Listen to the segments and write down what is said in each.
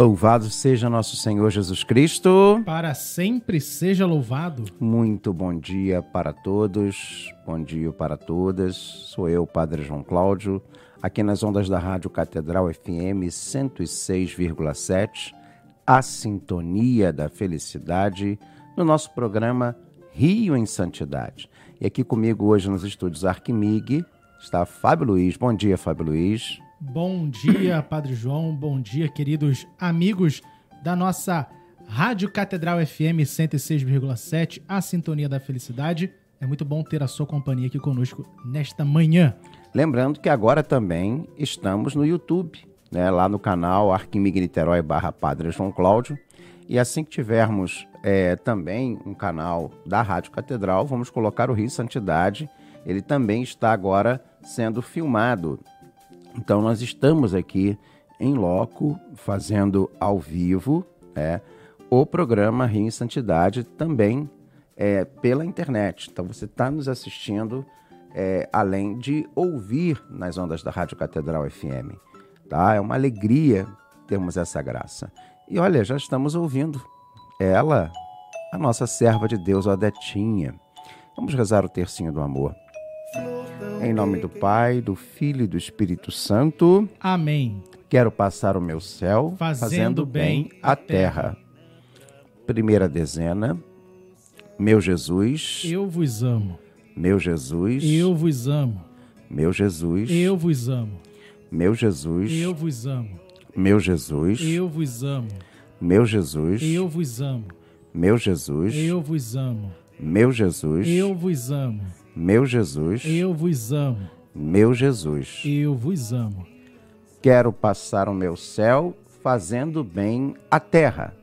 Louvado seja nosso Senhor Jesus Cristo. Para sempre seja louvado. Muito bom dia para todos, bom dia para todas. Sou eu, Padre João Cláudio, aqui nas ondas da Rádio Catedral FM 106,7, a sintonia da felicidade, no nosso programa Rio em Santidade. E aqui comigo hoje nos estúdios Arquimig está Fábio Luiz. Bom dia, Fábio Luiz. Bom dia, Padre João. Bom dia, queridos amigos da nossa Rádio Catedral FM 106,7, a Sintonia da Felicidade. É muito bom ter a sua companhia aqui conosco nesta manhã. Lembrando que agora também estamos no YouTube, né, lá no canal Arquimig barra Padre João Cláudio. E assim que tivermos é, também um canal da Rádio Catedral, vamos colocar o Rio Santidade. Ele também está agora sendo filmado então, nós estamos aqui em loco, fazendo ao vivo é, o programa Rio em Santidade também é, pela internet. Então, você está nos assistindo é, além de ouvir nas ondas da Rádio Catedral FM. Tá? É uma alegria termos essa graça. E olha, já estamos ouvindo ela, a nossa serva de Deus, Odetinha. Vamos rezar o tercinho do amor. Em nome do Pai, do Filho e do Espírito Santo. Amém. Quero passar o meu céu fazendo, fazendo bem a terra. Primeira dezena. Meu Jesus. Eu vos amo. Meu Jesus. Eu vos amo. Meu Jesus. Eu vos amo. Meu Jesus. Eu vos amo. Meu Jesus. Eu vos amo. Meu Jesus. Eu vos amo. Meu Jesus. Eu vos amo. Meu Jesus. Eu vos amo. Meu Jesus, eu vos amo. Meu Jesus, eu vos amo. Quero passar o meu céu fazendo bem a terra.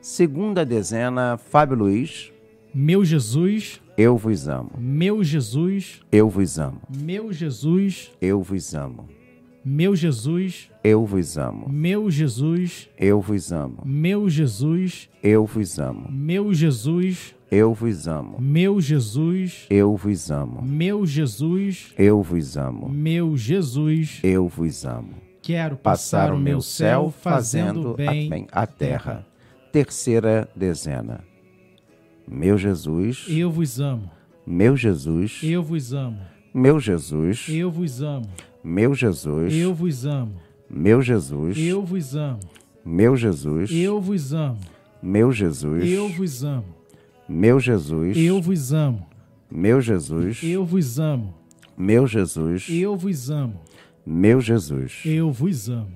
Segunda dezena, Fábio Luiz. Meu Jesus, eu vos amo. Meu Jesus, eu vos amo. Meu Jesus, eu vos amo. Meu Jesus, eu vos amo. Meu Jesus, eu vos amo. Meu Jesus, eu vos amo. Meu Jesus, eu vos amo. Meu Jesus, eu vos amo. Meu Jesus, eu vos amo. Meu Jesus, eu vos amo. Quero passar, passar o meu céu fazendo bem, bem a terra. Terceira dezena. Meu Jesus, eu vos amo. Meu Jesus, eu vos amo. Meu Jesus, eu vos amo. Meu Jesus, eu vos amo. Meu Jesus, eu vos amo. Meu Jesus, eu vos amo. Meu Jesus, eu vos amo. Meu Jesus, eu vos amo. Meu Jesus, eu vos amo. Meu Jesus, eu vos amo. Meu Jesus, eu vos amo.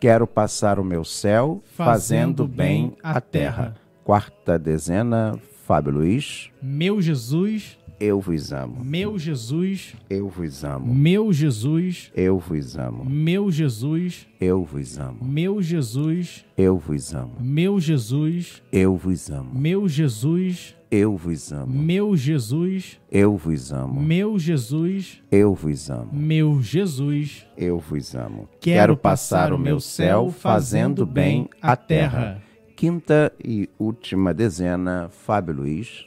Quero passar o meu céu fazendo, fazendo bem a terra. terra. Quarta dezena, Fábio Luiz. Meu Jesus, eu vos amo. Meu Jesus, eu vos amo. Meu Jesus, eu vos amo. Meu Jesus, eu vos amo. Meu Jesus, eu vos amo. Meu Jesus, eu vos amo. Meu Jesus, eu vos amo. Meu Jesus, eu vos amo. Meu Jesus, eu vos amo. Meu Jesus, eu vos amo. Quero passar o meu céu fazendo bem a terra. Quinta e última dezena, Fábio Luiz.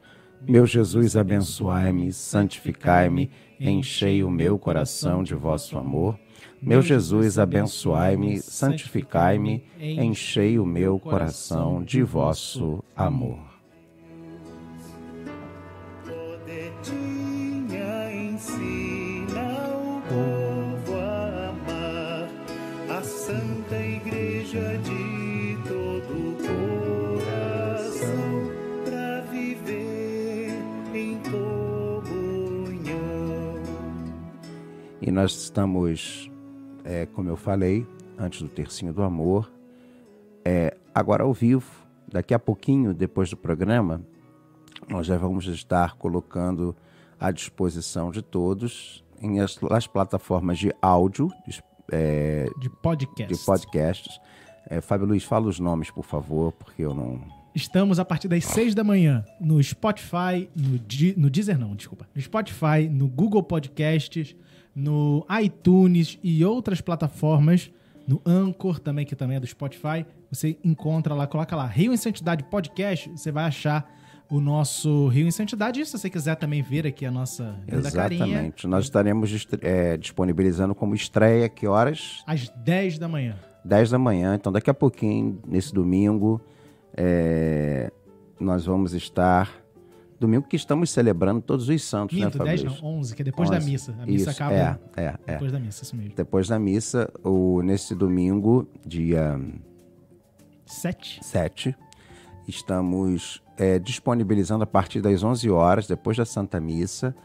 meu Jesus, abençoai-me, santificai-me, enchei o meu coração de vosso amor. Meu Jesus, abençoai-me, santificai-me, enchei o meu coração de vosso amor. E nós estamos, é, como eu falei, antes do Tercinho do Amor, é, agora ao vivo, daqui a pouquinho, depois do programa, nós já vamos estar colocando à disposição de todos em as, as plataformas de áudio, de, é, De podcast. de podcasts. É, Fábio Luiz, fala os nomes, por favor, porque eu não. Estamos a partir das 6 da manhã no Spotify, no, no Deezer não, desculpa. No Spotify, no Google Podcasts, no iTunes e outras plataformas, no Anchor também, que também é do Spotify. Você encontra lá, coloca lá Rio em Santidade Podcast, você vai achar o nosso Rio em Santidade. E se você quiser também ver aqui a nossa Exatamente. Nós estaremos é, disponibilizando como estreia, que horas? às 10 da manhã. 10 da manhã. Então, daqui a pouquinho, nesse domingo, é, nós vamos estar. Domingo que estamos celebrando todos os santos, né, Minto, Fábio 10 Luiz? não, 11, que é depois da 11. missa. A missa Isso, acaba É, é, é. depois da missa, isso mesmo. Depois da missa, o, nesse domingo, dia 7. 7, estamos é, disponibilizando a partir das 11 horas, depois da Santa Missa,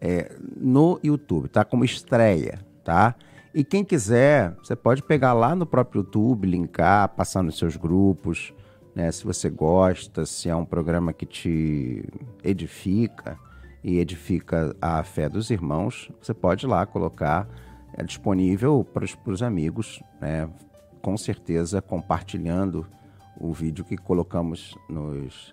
é, no YouTube, tá? Como estreia, tá? E quem quiser, você pode pegar lá no próprio YouTube, linkar, passar nos seus grupos, né? Se você gosta, se é um programa que te edifica e edifica a fé dos irmãos, você pode ir lá colocar, é disponível para os amigos, né? Com certeza compartilhando o vídeo que colocamos nos,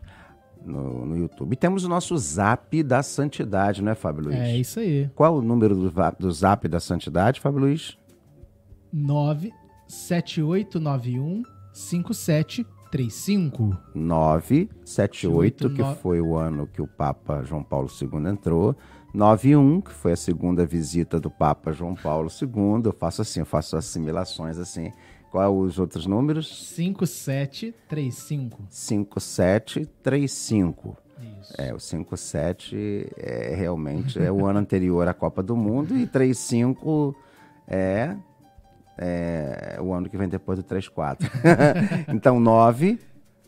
no, no YouTube. E temos o nosso Zap da Santidade, né, Fábio Luiz? É isso aí. Qual o número do, do Zap da Santidade, Fábio Luiz? 97891 5735. 978, que Oito, foi o ano que o Papa João Paulo II entrou. 91, que foi a segunda visita do Papa João Paulo II. Eu faço assim, eu faço assimilações assim. Qual os outros números? 5735. 5735. Isso. É, o 57 é realmente é o ano anterior à Copa do Mundo e 35 é, é o ano que vem depois do 34. então 9,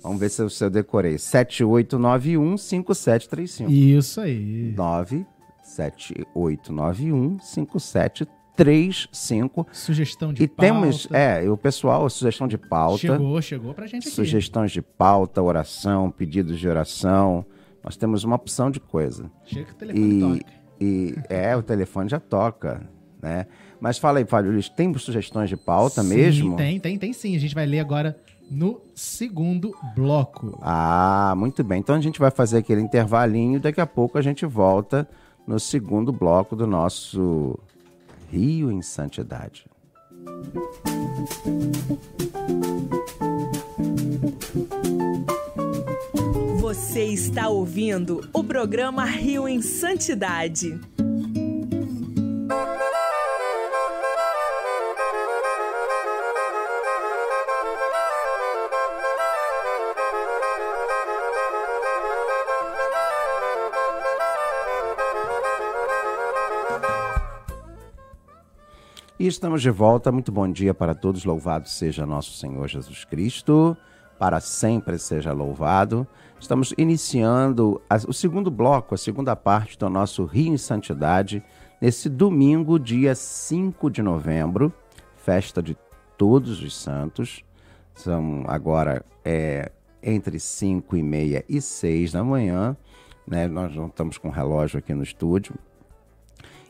vamos ver se eu, se eu decorei. 7891 5735. Isso aí. 9 7891 5735. Sugestão de E pauta. temos, é, e o pessoal, sugestão de pauta. Chegou, chegou pra gente aqui. Sugestões de pauta, oração, pedidos de oração. Nós temos uma opção de coisa. Chega que o telefone E, toca. e é, o telefone já toca, né? Mas fala aí, Fábio Luiz, tem sugestões de pauta Sim, mesmo? Tem, tem, tem sim. A gente vai ler agora no segundo bloco. Ah, muito bem. Então a gente vai fazer aquele intervalinho, daqui a pouco a gente volta no segundo bloco do nosso Rio em Santidade. Você está ouvindo o programa Rio em Santidade. E estamos de volta. Muito bom dia para todos. Louvado seja nosso Senhor Jesus Cristo. Para sempre seja louvado. Estamos iniciando o segundo bloco, a segunda parte do nosso Rio em Santidade, nesse domingo, dia 5 de novembro, festa de todos os santos. São agora é, entre 5 e meia e 6 da manhã. Né? Nós não estamos com relógio aqui no estúdio,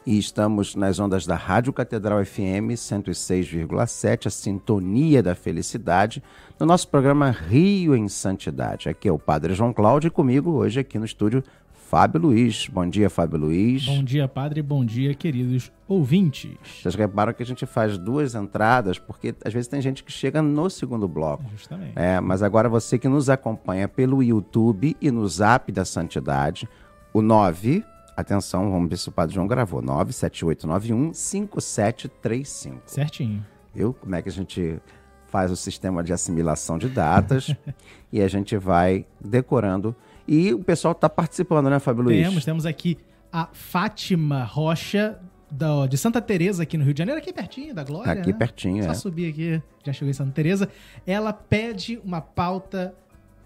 e estamos nas ondas da Rádio Catedral FM 106,7, a Sintonia da Felicidade, no nosso programa Rio em Santidade. Aqui é o Padre João Cláudio e comigo hoje aqui no estúdio Fábio Luiz. Bom dia, Fábio Luiz. Bom dia, padre. Bom dia, queridos ouvintes. Vocês reparam que a gente faz duas entradas, porque às vezes tem gente que chega no segundo bloco. Justamente. É, mas agora você que nos acompanha pelo YouTube e no Zap da Santidade, o 9, atenção, vamos ver se o Padre João gravou, 97891 5735. Certinho. Viu? Como é que a gente faz o sistema de assimilação de datas e a gente vai decorando. E o pessoal está participando, né, Fábio Luiz? Temos, temos aqui a Fátima Rocha, da- de Santa Teresa aqui no Rio de Janeiro, aqui pertinho da Glória. Aqui né? pertinho, Só é. subir aqui, já chegou em Santa Teresa. Ela pede uma pauta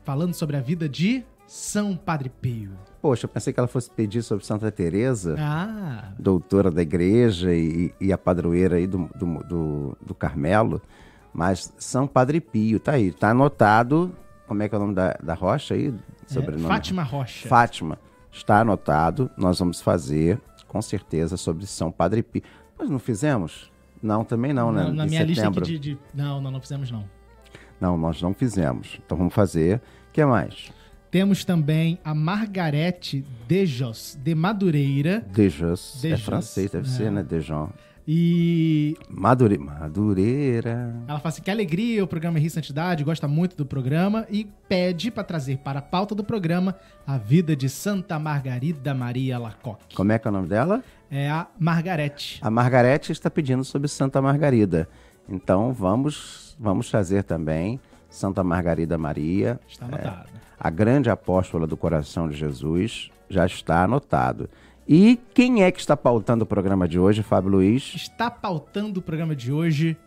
falando sobre a vida de São Padre Pio? Poxa, eu pensei que ela fosse pedir sobre Santa Teresa, Ah, doutora da igreja e, e a padroeira aí do, do, do, do Carmelo. Mas São Padre Pio, tá aí. Tá anotado. Como é que é o nome da, da rocha aí? é, Sobrenome? Fátima Rocha. Fátima. Está anotado. Nós vamos fazer, com certeza, sobre São Padre Pio. Nós não fizemos? Não, também não, né? Na, na minha lista aqui setembro. de, de- Não, não, não fizemos não. Não, nós não fizemos. Então vamos fazer. O que mais? Temos também a Margarete Dejos, de Madureira. Dejas. É Dejas, francês, deve é. ser, né? Dejon. E Madure... Madureira. ela fala assim: que alegria o programa Rio Santidade, gosta muito do programa e pede para trazer para a pauta do programa a vida de Santa Margarida Maria Lacoque. Como é que é o nome dela? É a Margarete. A Margarete está pedindo sobre Santa Margarida. Então vamos, vamos trazer também Santa Margarida Maria, Está anotado. A grande apóstola do coração de Jesus, já está anotado. E quem é que está pautando o programa de hoje, Fábio Luiz? Está pautando o programa de hoje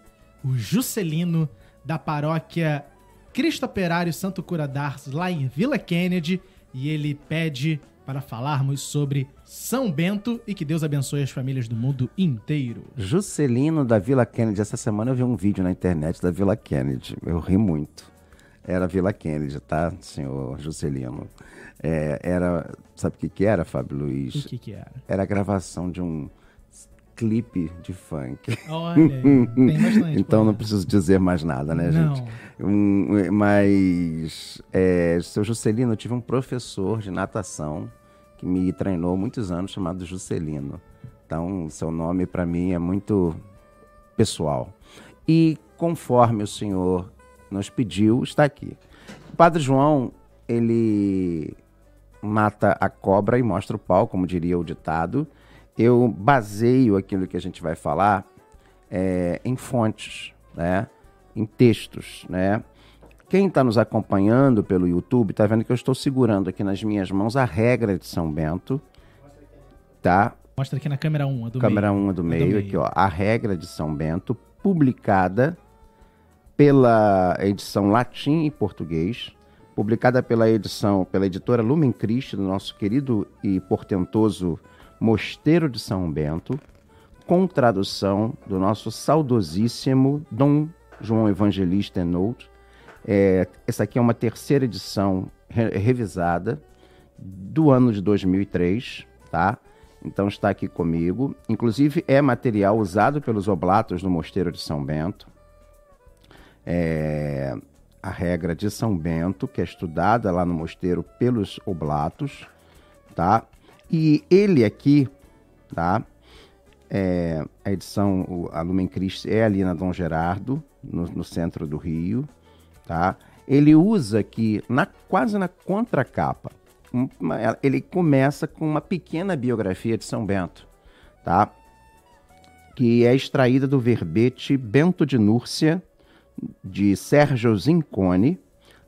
o Juscelino da paróquia Cristo Operário Santo Cura d'Ars, lá em Vila Kennedy, e ele pede para falarmos sobre São Bento e que Deus abençoe as famílias do mundo inteiro. Juscelino da Vila Kennedy. Essa semana eu vi um vídeo na internet da Vila Kennedy. Eu ri muito. Era Vila Kennedy, tá, senhor Juscelino? É, era. Sabe o que, que era, Fábio O Luiz? que que era? Era a gravação de um clipe de funk. Olha, tem bastante. Então não preciso dizer mais nada, né, Não. gente? Um, mas, é, seu Juscelino, eu tive um professor de natação que me treinou muitos anos, chamado Juscelino. Então, seu nome para mim é muito pessoal. E conforme o senhor nos pediu, está aqui. O Padre João, ele mata a cobra e mostra o pau, como diria o ditado. Eu baseio aquilo que a gente vai falar é, em fontes, né? em textos. Né? Quem está nos acompanhando pelo YouTube está vendo que eu estou segurando aqui nas minhas mãos a regra de São Bento. Tá? Mostra aqui na câmera 1, a do Câmera meio. 1 do A meio, aqui, ó. A regra de São Bento, publicada pela edição latim e português, publicada pela edição, pela editora Lumen Christi, do nosso querido e portentoso Mosteiro de São Bento, com tradução do nosso saudosíssimo Dom João Evangelista Enout. É, essa aqui é uma terceira edição re- revisada do ano de 2003, tá? Então está aqui comigo. Inclusive é material usado pelos oblatos do Mosteiro de São Bento. É, a regra de São Bento, que é estudada lá no mosteiro pelos oblatos, tá? E ele aqui, tá? É, a edição, a Lumen Christi é ali na Dom Gerardo, no, no centro do Rio, tá? Ele usa aqui, na, quase na contracapa, um- uma- ele começa com uma pequena biografia de São Bento, tá? Que é extraída do verbete Bento de Núrcia, de Sérgio Zincone,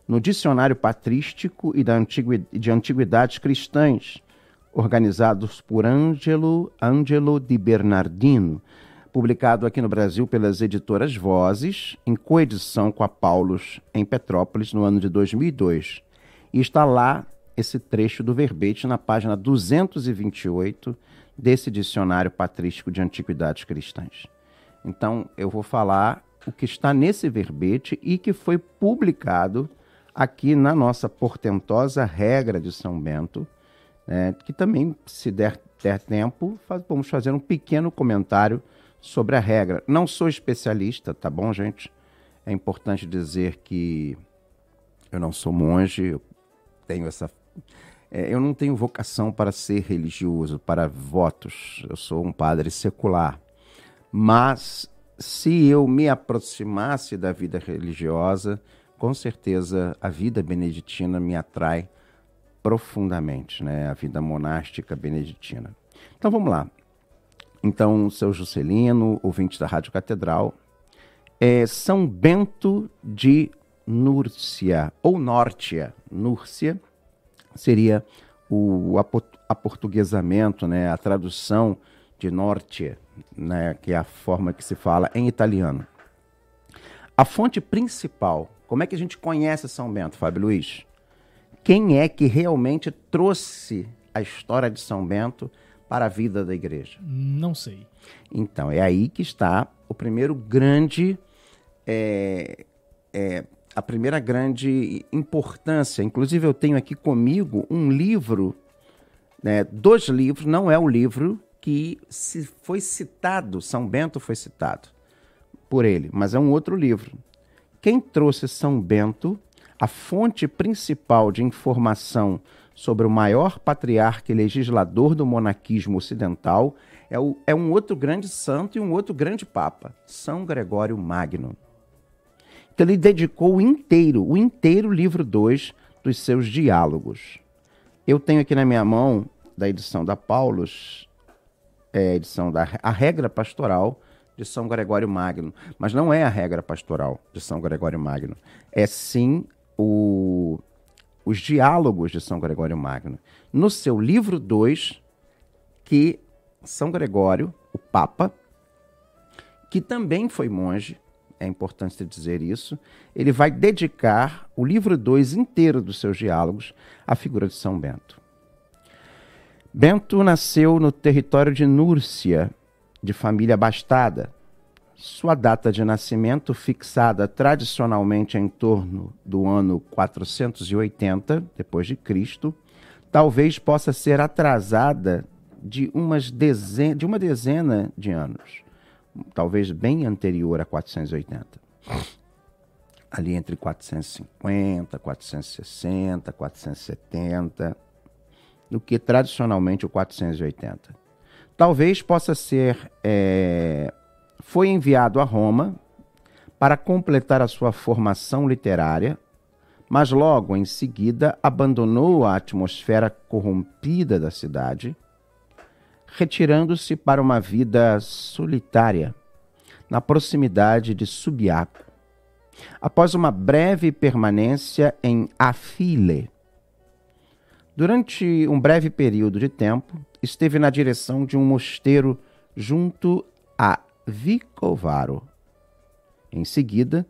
no Dicionário Patrístico e de Antiguidades Cristãs, organizados por Ângelo Angelo di Bernardino, publicado aqui no Brasil pelas editoras Vozes, em coedição com a Paulus, em Petrópolis, no ano de 2002. E está lá esse trecho do verbete na página 228 desse Dicionário Patrístico de Antiguidades Cristãs. Então, eu vou falar o que está nesse verbete e que foi publicado aqui na nossa portentosa regra de São Bento, né, que também, se der, der tempo, faz- vamos fazer um pequeno comentário sobre a regra. Não sou especialista, tá bom, gente? É importante dizer que eu não sou monge, eu tenho essa. é, eu não tenho vocação para ser religioso, para votos. Eu sou um padre secular. Mas se eu me aproximasse da vida religiosa, com certeza a vida beneditina me atrai profundamente, né? A vida monástica beneditina. Então vamos lá. Então, seu Juscelino, ouvinte da Rádio Catedral, é São Bento de Núrcia, ou Nórtia. Núrcia seria o apo- aportuguesamento, né? a tradução de Norte, né? que é a forma que se fala em italiano. A fonte principal, como é que a gente conhece São Bento, Fábio Luiz? quem é que realmente trouxe a história de São Bento para a vida da igreja? Não sei. Então, é aí que está o primeiro grande. É, é, a primeira grande importância. Inclusive, eu tenho aqui comigo um livro, né, dois livros, não é o livro que se foi citado, São Bento foi citado por ele, mas é um outro livro. Quem trouxe São Bento, a fonte principal de informação sobre o maior patriarca e legislador do monaquismo ocidental, é, o, é um outro grande santo e um outro grande papa, São Gregório Magno. Então ele dedicou o inteiro, o inteiro livro 2 dos seus diálogos. Eu tenho aqui na minha mão, da edição da Paulus, é, edição da A Regra Pastoral de São Gregório Magno. Mas não é a regra pastoral de São Gregório Magno. É sim o, os diálogos de São Gregório Magno. No seu livro 2, que São Gregório, o Papa, que também foi monge, é importante dizer isso, ele vai dedicar o livro 2 inteiro dos seus diálogos à figura de São Bento. Bento nasceu no território de Núrcia, de família abastada. Sua data de nascimento, fixada tradicionalmente em torno do ano 480 depois de Cristo, talvez possa ser atrasada de, umas de uma dezena de anos, talvez bem anterior a 480. Ali entre 450, 460, 470 do que tradicionalmente o 480. Talvez possa ser. É, foi enviado a Roma para completar a sua formação literária, mas logo em seguida abandonou a atmosfera corrompida da cidade, retirando-se para uma vida solitária na proximidade de Subiaco. Após uma breve permanência em Afile, Durante um breve período de tempo, esteve na direção de um mosteiro junto a Vicovaro. Em seguida,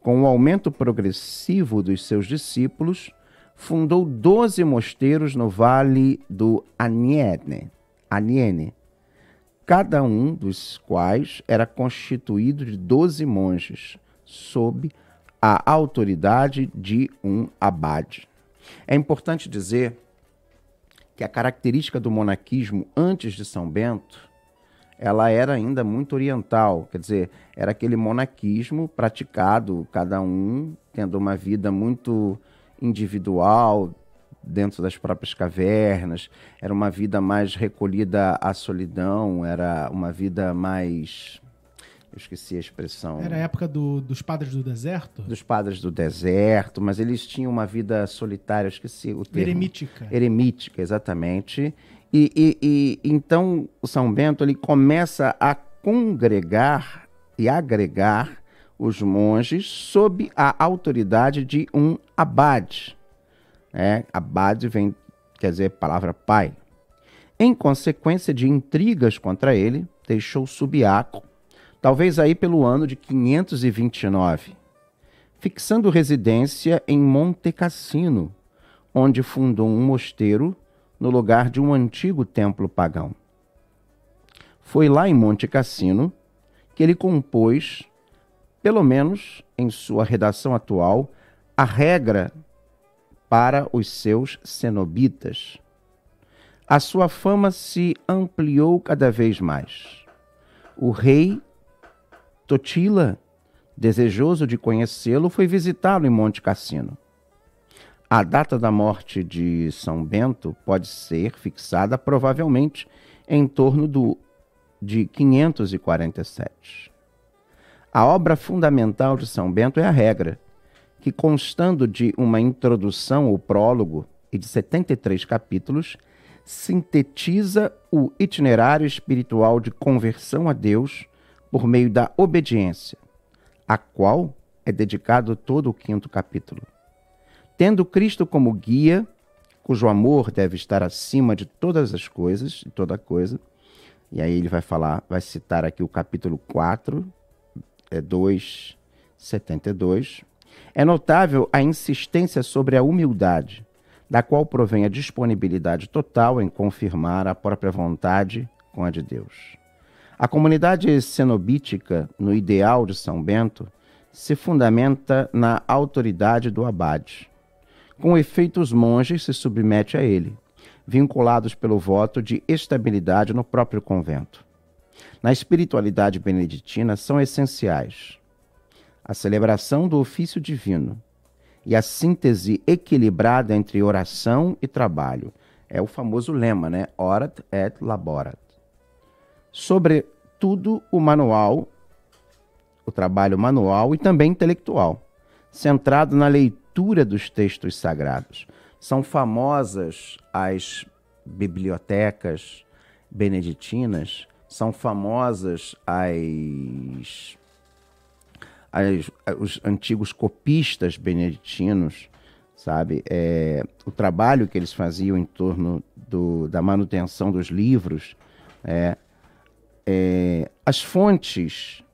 com o aumento progressivo dos seus discípulos, fundou doze mosteiros no vale do Aniene, Aniene, cada um dos quais era constituído de doze monges, sob a autoridade de um abade. É importante dizer que a característica do monaquismo antes de São Bento, ela era ainda muito oriental, quer dizer, era aquele monaquismo praticado, cada um tendo uma vida muito individual, dentro das próprias cavernas, era uma vida mais recolhida à solidão, era uma vida mais eu esqueci a expressão. Era a época do, dos padres do deserto? Dos padres do deserto, mas eles tinham uma vida solitária, eu esqueci o termo. Eremítica. Eremítica, exatamente. E, e, e então o São Bento ele começa a congregar e agregar os monges sob a autoridade de um abade. É, abade vem, quer dizer, palavra pai. Em consequência de intrigas contra ele, deixou Subiaco talvez aí pelo ano de 529, fixando residência em Monte Cassino, onde fundou um mosteiro no lugar de um antigo templo pagão. Foi lá em Monte Cassino que ele compôs, pelo menos em sua redação atual, a regra para os seus cenobitas. A sua fama se ampliou cada vez mais. O rei Totila, desejoso de conhecê-lo, foi visitá-lo em Monte Cassino. A data da morte de São Bento pode ser fixada provavelmente em torno do, de 547. A obra fundamental de São Bento é a regra, que constando de uma introdução ou prólogo e de 73 capítulos, sintetiza o itinerário espiritual de conversão a Deus por meio da obediência, a qual é dedicado todo o quinto capítulo. Tendo Cristo como guia, cujo amor deve estar acima de todas as coisas, de toda coisa, e aí ele vai falar, vai citar aqui o capítulo 4, é 2, 72. É notável a insistência sobre a humildade, da qual provém a disponibilidade total em confirmar a própria vontade com a de Deus. A comunidade cenobítica, no ideal de São Bento, se fundamenta na autoridade do abade. Com efeito, os monges se submetem a ele, vinculados pelo voto de estabilidade no próprio convento. Na espiritualidade beneditina são essenciais a celebração do ofício divino e a síntese equilibrada entre oração e trabalho. É o famoso lema, né? Orat et laborat. Sobretudo o manual o trabalho manual e também intelectual, centrado na leitura dos textos sagrados. São famosas as bibliotecas beneditinas, são famosas as, as os antigos copistas beneditinos, sabe? É, o trabalho que eles faziam em torno do, da manutenção dos livros, é, é, as fontes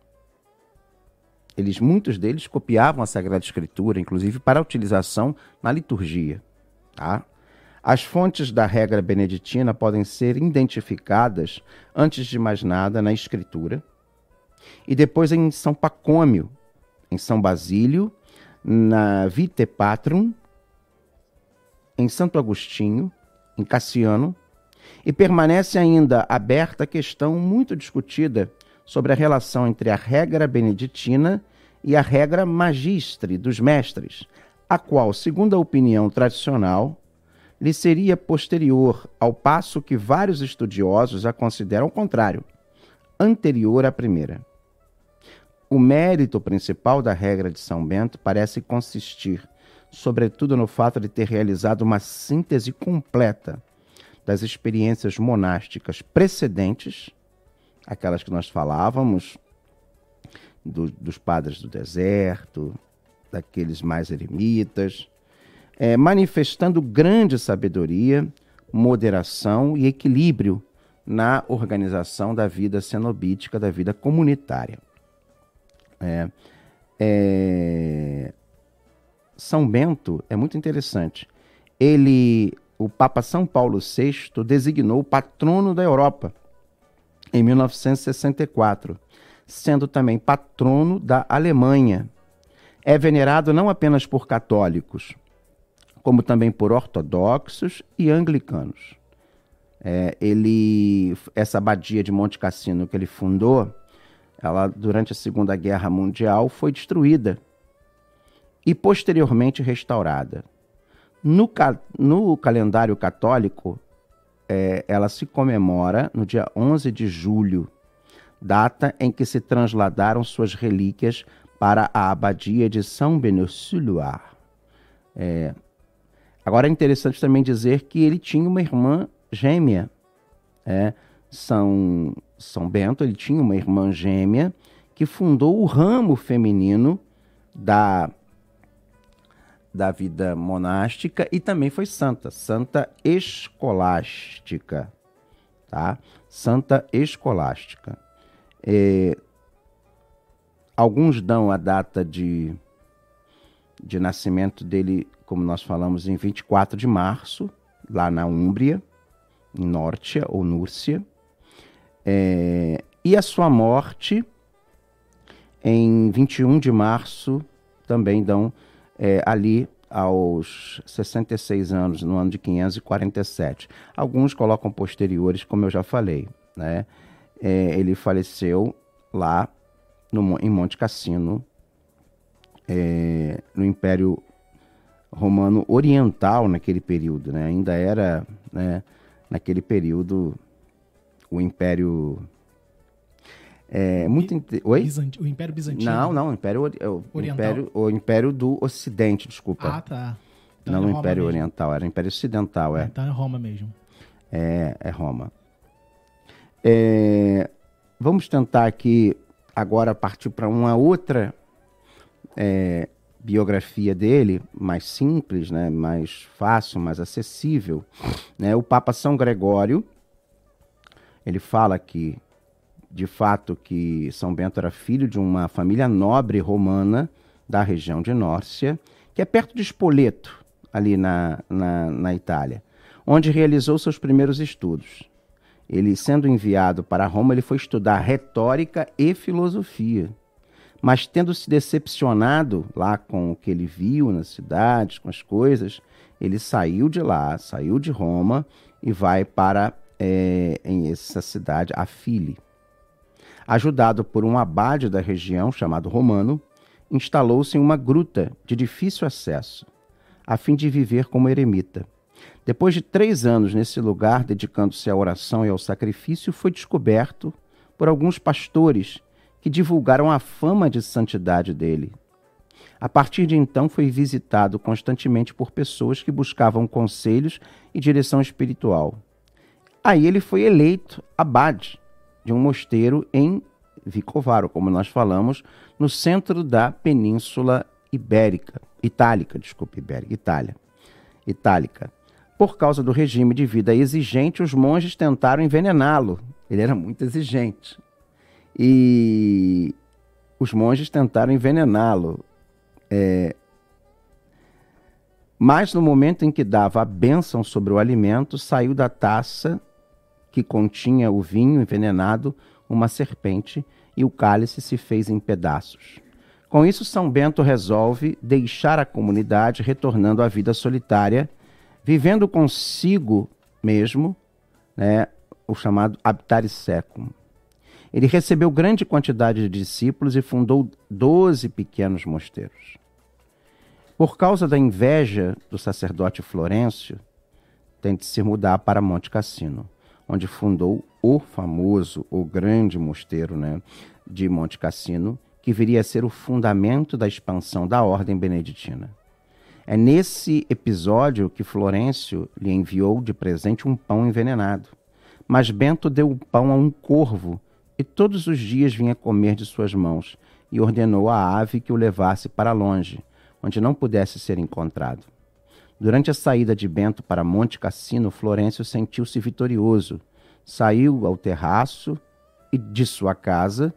eles, muitos deles copiavam a Sagrada Escritura, inclusive para utilização na liturgia. Tá? As fontes da regra beneditina podem ser identificadas, antes de mais nada, na Escritura, e depois em São Pacômio, em São Basílio, na Vite Patrum, em Santo Agostinho, em Cassiano, e permanece ainda aberta a questão muito discutida sobre a relação entre a regra beneditina e a regra magistre dos mestres, a qual, segundo a opinião tradicional, lhe seria posterior, ao passo que vários estudiosos a consideram ao contrário, anterior à primeira. O mérito principal da regra de São Bento parece consistir, sobretudo, no fato de ter realizado uma síntese completa das experiências monásticas precedentes aquelas que nós falávamos, do, dos padres do deserto, daqueles mais eremitas, é, manifestando grande sabedoria, moderação e equilíbrio na organização da vida cenobítica, da vida comunitária. É, é, São Bento é muito interessante. Ele, o Papa São Paulo VI, designou patrono da Europa em 1964, sendo também patrono da Alemanha. É venerado não apenas por católicos, como também por ortodoxos e anglicanos. É, ele, essa abadia de Monte Cassino que ele fundou, ela durante a Segunda Guerra Mundial foi destruída e posteriormente restaurada. No, no calendário católico, é, ela se comemora no dia 11 de julho, data em que se transladaram suas relíquias para a abadia de São Benociloir. É, agora é interessante também dizer que ele tinha uma irmã gêmea. É, São, São Bento ele tinha uma irmã gêmea que fundou o ramo feminino da da vida monástica e também foi santa, santa escolástica, tá? Santa escolástica. É, alguns dão a data de, de nascimento dele, como nós falamos, em 24 de março, lá na Úmbria, em Nórcia ou Núrcia. É, e a sua morte em 21 de março também dão é, ali aos 66 anos, no ano de 547. Alguns colocam posteriores, como eu já falei. Né? É, ele faleceu lá no, em Monte Cassino, é, no Império Romano Oriental, naquele período. Né? Ainda era, né, naquele período, o Império é muito. Oi? o Império Bizantino? Não, não, o Império, o, Império, o Império do Ocidente, desculpa. Ah, tá. Então não é o Império mesmo. Oriental, era o Império Ocidental, é. Então é Roma mesmo. É, é Roma. É, vamos tentar aqui agora partir para uma outra é, biografia dele, mais simples, né, mais fácil, mais acessível. Né? O Papa São Gregório, ele fala que de fato que São Bento era filho de uma família nobre romana da região de Nórcia, que é perto de Spoleto, ali na, na, na Itália, onde realizou seus primeiros estudos. Ele, sendo enviado para Roma, ele foi estudar retórica e filosofia. Mas tendo se decepcionado lá com o que ele viu nas cidades, com as coisas, ele saiu de lá, saiu de Roma e vai para é, essa cidade, a File. Ajudado por um abade da região chamado Romano, instalou-se em uma gruta de difícil acesso, a fim de viver como eremita. Depois de três anos nesse lugar, dedicando-se à oração e ao sacrifício, foi descoberto por alguns pastores que divulgaram a fama de santidade dele. A partir de então, foi visitado constantemente por pessoas que buscavam conselhos e direção espiritual. Aí ele foi eleito abade de um mosteiro em Vicovaro, como nós falamos, no centro da Península Ibérica, Itálica, desculpe, Ibérica, Itália, Itálica. Por causa do regime de vida exigente, os monges tentaram envenená-lo. Ele era muito exigente. E os monges tentaram envenená-lo. É... Mas no momento em que dava a bênção sobre o alimento, saiu da taça que continha o vinho envenenado uma serpente e o cálice se fez em pedaços. Com isso, São Bento resolve deixar a comunidade, retornando à vida solitária, vivendo consigo mesmo, né, o chamado habitare secum. Ele recebeu grande quantidade de discípulos e fundou doze pequenos mosteiros. Por causa da inveja do sacerdote Florencio, tente se mudar para Monte Cassino onde fundou o famoso, o grande mosteiro né, de Monte Cassino, que viria a ser o fundamento da expansão da ordem beneditina. É nesse episódio que Florencio lhe enviou de presente um pão envenenado. Mas Bento deu o pão a um corvo e todos os dias vinha comer de suas mãos e ordenou à ave que o levasse para longe, onde não pudesse ser encontrado. Durante a saída de Bento para Monte Cassino, Florencio sentiu-se vitorioso. Saiu ao terraço de sua casa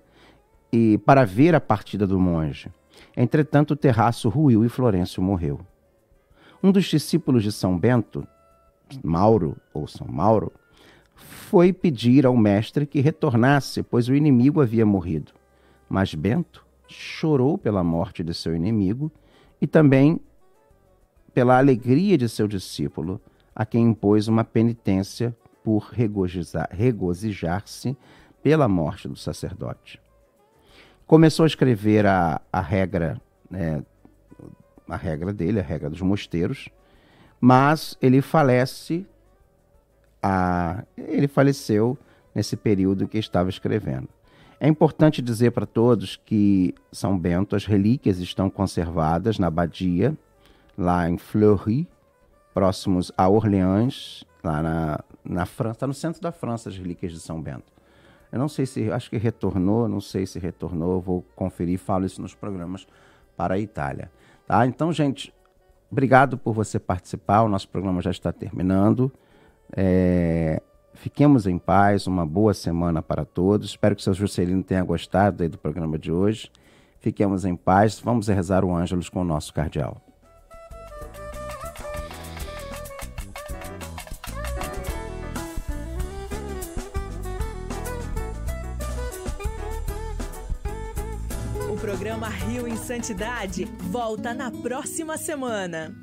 e para ver a partida do monge. Entretanto, o terraço ruiu e Florencio morreu. Um dos discípulos de São Bento, Mauro ou São Mauro, foi pedir ao mestre que retornasse, pois o inimigo havia morrido. Mas Bento chorou pela morte de seu inimigo e também pela alegria de seu discípulo, a quem impôs uma penitência por regozijar-se pela morte do sacerdote. Começou a escrever a, a regra, né, a regra dele, a regra dos mosteiros, mas ele falece, a, ele faleceu nesse período que estava escrevendo. É importante dizer para todos que São Bento, as relíquias estão conservadas na abadia lá em Fleury, próximos a Orleans, lá na, na França, está no centro da França, as relíquias de São Bento. Eu não sei se, acho que retornou, não sei se retornou, vou conferir, falo isso nos programas para a Itália. Tá? Então, gente, obrigado por você participar, o nosso programa já está terminando. É, fiquemos em paz, uma boa semana para todos. Espero que o seu Juscelino tenha gostado do programa de hoje. Fiquemos em paz, vamos rezar o Ângelus com o nosso cardeal. Rio em Santidade volta na próxima semana.